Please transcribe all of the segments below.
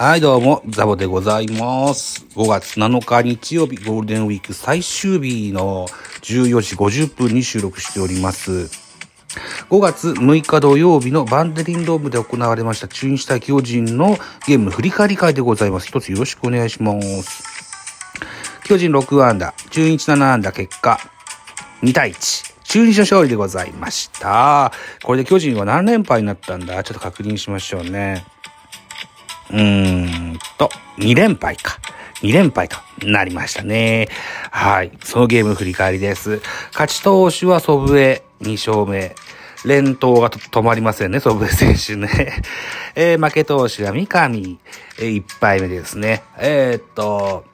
はい、どうも、ザボでございます。5月7日日曜日、ゴールデンウィーク最終日の14時50分に収録しております。5月6日土曜日のバンデリンドームで行われました中日対巨人のゲーム振り返り会でございます。一つよろしくお願いします。巨人6安打、中日7安打結果、2対1。中日の勝利でございました。これで巨人は何連敗になったんだ？ちょっと確認しましょうね。うーんと、2連敗か。2連敗となりましたね。はい。そのゲーム振り返りです。勝ち投手は祖父江2勝目。連投が止まりませんね、祖父江選手ね。えー負け投手は三上、えー、1敗目ですね。えーっと、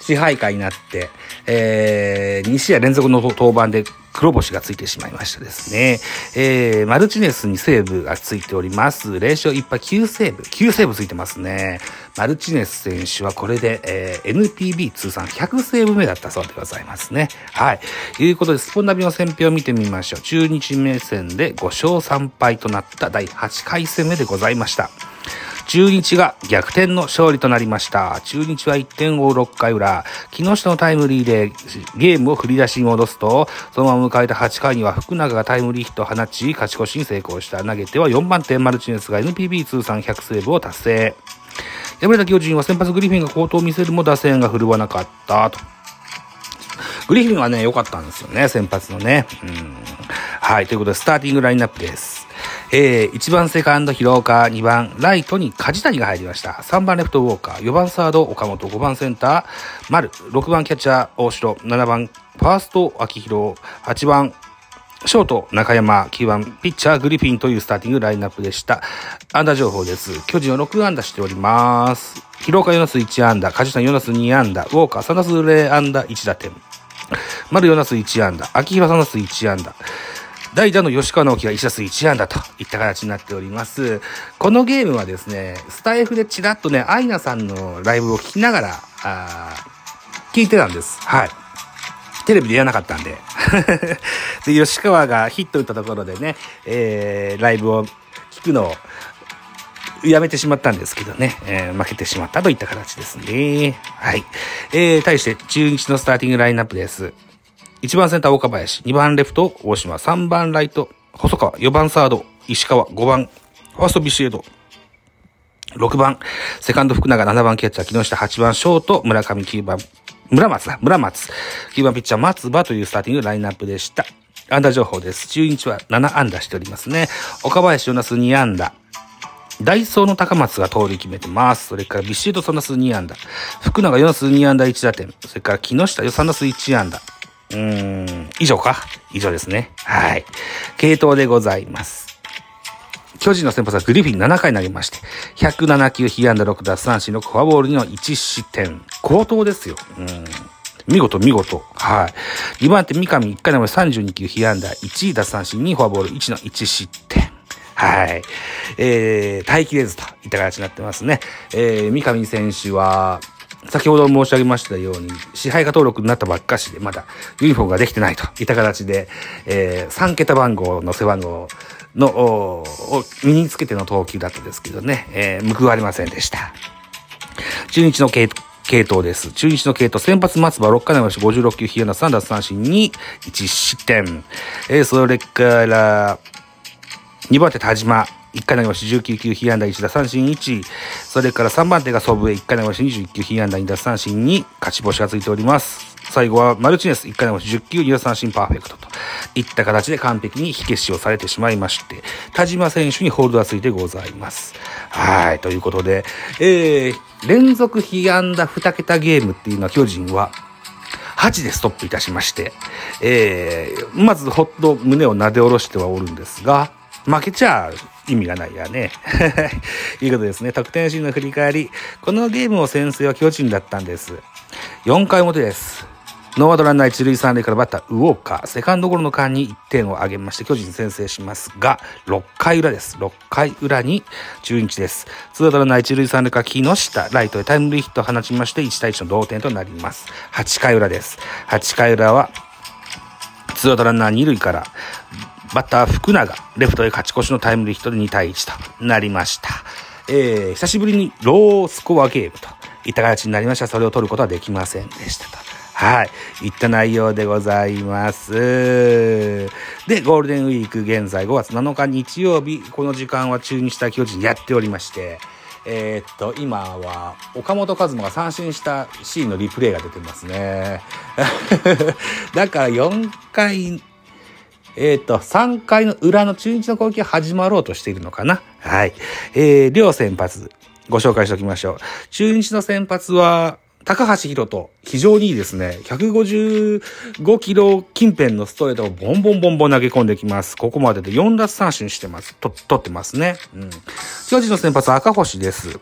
支配下になって、えー、2試合連続の登板で黒星がついてしまいましたですね。えー、マルチネスにセーブがついております。0勝1敗9セーブ。9セーブついてますね。マルチネス選手はこれで、えー、NPB 通算100セーブ目だったそうでございますね。はい。ということで、スポンナビの選評を見てみましょう。中日目線で5勝3敗となった第8回戦目でございました。中日が逆転の勝利となりました。中日は1点を6回裏、木下のタイムリーでゲームを振り出しに戻すと、そのまま迎えた8回には福永がタイムリーヒットを放ち、勝ち越しに成功した。投げては4番手マルチネスが NPB 通算100セーブを達成。敗れた巨人は先発グリフィンが好投を見せるも打線が振るわなかったと。グリフィンはね、良かったんですよね、先発のね。うん。はい、ということで、スターティングラインナップです。えー、1番セカンド広岡、2番ライトに梶谷が入りました。3番レフトウォーカー、4番サード岡本、5番センター丸、6番キャッチャー大城、7番ファースト秋広、8番ショート、中山、9番、ピッチャー、グリフィンというスターティングラインナップでした。安打情報です。巨人は6安打しております。広岡4打数1安打、梶谷4打数2安打、ウォーカー3打数0安打1打点。丸4打数1安打、秋広3打数1安打。代打の吉川直樹が1打数1安打といった形になっております。このゲームはですね、スタイフでチラッとね、アイナさんのライブを聞きながら、あ聞いてたんです。はい。テレビでやらなかったんで。で、吉川がヒット打ったところでね、えー、ライブを聞くのをやめてしまったんですけどね、えー負けてしまったといった形ですね。はい。えー、対して中日のスターティングラインナップです。1番センター岡林、2番レフト大島、3番ライト細川、4番サード石川、5番ファーストビシエド、6番セカンド福永、7番キャッチャー木下、8番ショート村上、9番村松だ、村松、9番ピッチャー松葉というスターティングラインナップでした。安打情報です。中日は7安打しておりますね。岡林4打数2安打。ダイソーの高松が盗塁決めてます。それからビシエド3打数2安打。福永4打数2安打1打点。それから木下3打数1安打。うん、以上か？以上ですね。はい。系統でございます。巨人の先発はグリフィン7回投げまして、107球、被安打6奪三振6フォアボール2の1失点。高騰ですよ。うん。見事、見事。はい。2番手、三上1回投げ32球、被安打1奪三振2フォアボール1の1失点。はい。えー、待機れずといった形になってますね。えー、三上選手は、先ほど申し上げましたように、支配下登録になったばっかしで、まだユニフォームができてないといった形で、えー、3桁番号の背番号の、を身につけての投球だったんですけどね、えー、報われませんでした。中日の系統です。中日の系統、先発松葉6回投げまして56球、被安打3奪三振に1失点。えー、それから、2番手田島、1回投げまし19球、被安打1打三振1。それから3番手が祖父江、1回投げまし21球、被安打2打三振に勝ち星がついております。最後はマルチネス、1回投げまし10球、2打三振パーフェクトといった形で完璧に火消しをされてしまいまして、田島選手にホールドがついてございます。はい、ということで、えー、連続被安打2桁ゲームっていうのは巨人は、8でストップいたしまして、えー、まずほっと胸をなで下ろしてはおるんですが、負けちゃ意味がないやね。いうことですね。得点シーンの振り返り。このゲームを先制は巨人だったんです。4回表です。ノーアウトランナー一塁三塁からバッター、ウォーカー、セカンドゴロの間に1点を挙げまして、巨人先制しますが、6回裏です。6回裏に中日です。ツーアウトランナー一塁三塁から木下、ライトへタイムリーヒットを放ちまして、1対1の同点となります。8回裏です。8回裏は、ツーアウトランナー二塁から、バッター福永、レフトへ勝ち越しのタイムリーヒットで2対1となりました。えー、久しぶりにロースコアゲームといった形になりました。それを取ることはできませんでしたと。はい。いった内容でございます。で、ゴールデンウィーク現在5月7日日曜日、この時間は中日対巨人やっておりまして、えー、っと、今は、岡本和真が三振したシーンのリプレイが出てますね。だから4回、えー、っと、3回の裏の中日の攻撃が始まろうとしているのかな？はい。えー、両先発、ご紹介しておきましょう。中日の先発は、高橋宏斗、非常にいいですね。155キロ近辺のストレートをボンボンボンボン投げ込んできます。ここまでで4奪三振してます。と、取ってますね。うん。巨人の先発赤星です。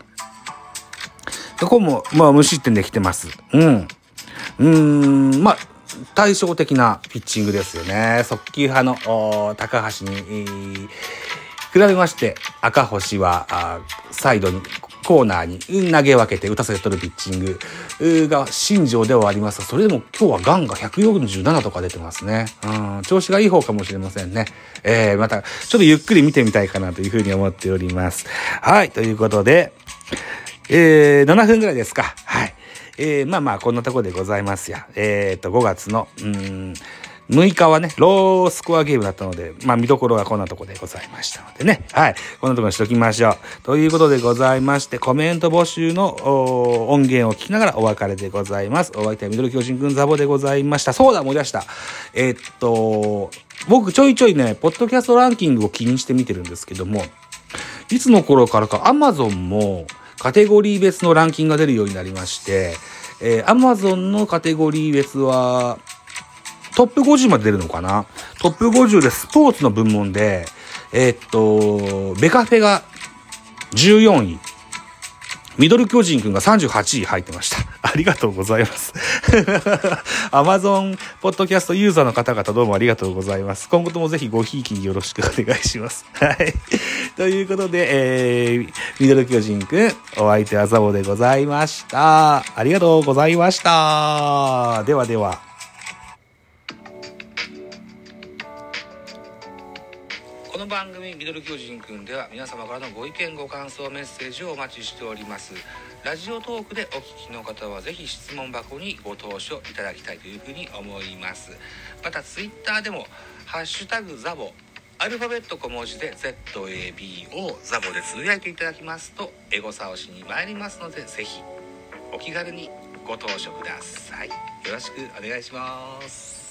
ここも、まあ、無失点できてます。うん。うーん、まあ、対照的なピッチングですよね。速球派の高橋に、比べまして、赤星は、サイドにコーナーに投げ分けて打たせて取るピッチングが新庄ではありますが、それでも今日はガンが147とか出てますね。うん、調子がいい方かもしれませんね。えー、また、ちょっとゆっくり見てみたいかなというふうに思っております。はい、ということで、えー、7分ぐらいですか。はい。えー、まあまあ、こんなとこでございますや。えー、っと、5月の、うん、6日はね、ロースコアゲームだったので、まあ見どころはこんなとこでございましたのでね。はい。こんなとこにしときましょう。ということでございまして、コメント募集の音源を聞きながらお別れでございます。お相手はミドル巨人くんザボでございました。そうだ、思い出した。えー、っと、僕ちょいちょいね、ポッドキャストランキングを気にして見てるんですけども、いつの頃からか Amazon もカテゴリー別のランキングが出るようになりまして、えー、Amazon のカテゴリー別は、トップ50まで出るのかな？トップ50でスポーツの部門で、えー、っと、ベカフェが14位。ミドル巨人くんが38位入ってました。ありがとうございます。アマゾンポッドキャストユーザーの方々どうもありがとうございます。今後ともぜひごひいきによろしくお願いします。はい。ということで、えー、ミドル巨人くん、お相手はザボでございました。ありがとうございました。ではでは。この番組「ミドル巨人くん」では皆様からのご意見ご感想メッセージをお待ちしておりますラジオトークでお聞きの方は是非質問箱にご投書いただきたいというふうに思います。またツイッターでも「ハッシュタグザボ」アルファベット小文字で ZABO ザボでつぶやいていただきますとエゴサをしに参りますので是非お気軽にご投書ください。よろしくお願いします。